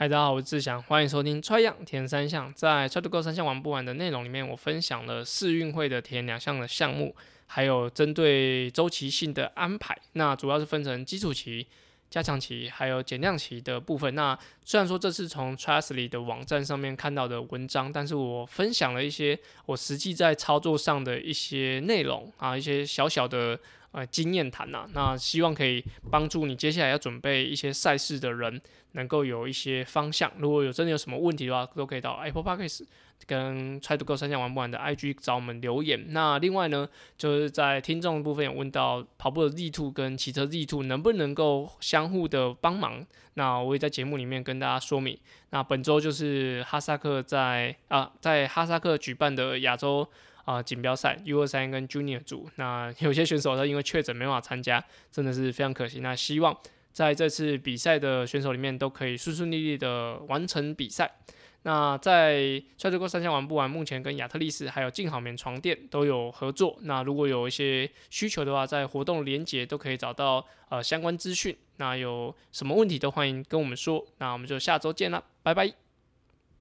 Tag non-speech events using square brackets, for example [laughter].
嗨，大家好，我是志祥，欢迎收听《Try 样田三项》。在《Try to Go 三项玩不完》的内容里面，我分享了世运会的田两项的项目，还有针对周期性的安排。那主要是分成基础期、加强期，还有减量期的部分。那虽然说这是从 Trysly 的网站上面看到的文章，但是我分享了一些我实际在操作上的一些内容啊，一些小小的呃经验谈呐。那希望可以帮助你接下来要准备一些赛事的人。能够有一些方向，如果有真的有什么问题的话，都可以到 Apple Podcast 跟 Try to Go 三项玩不完的 IG 找我们留言。那另外呢，就是在听众部分有问到跑步的 Z2 跟骑车 Z2 能不能够相互的帮忙，那我也在节目里面跟大家说明。那本周就是哈萨克在啊，在哈萨克举办的亚洲啊锦标赛 U 二三跟 Junior 组，那 [laughs] 有些选手他因为确诊没办法参加，真的是非常可惜。那希望。在这次比赛的选手里面，都可以顺顺利利的完成比赛。那在 Try to Go 三项玩不完，目前跟亚特力士还有静好眠床垫都有合作。那如果有一些需求的话，在活动连结都可以找到呃相关资讯。那有什么问题都欢迎跟我们说。那我们就下周见了，拜拜。